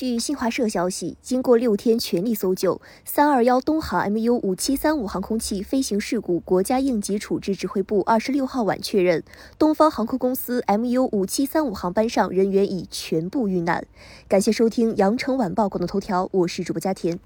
据新华社消息经过六天全力搜救三二幺东航 mu 五七三五航空器飞行事故国家应急处置指挥部二十六号晚确认东方航空公司 mu 五七三五航班上人员已全部遇难。感谢收听羊城晚报广东头条我是主播佳田。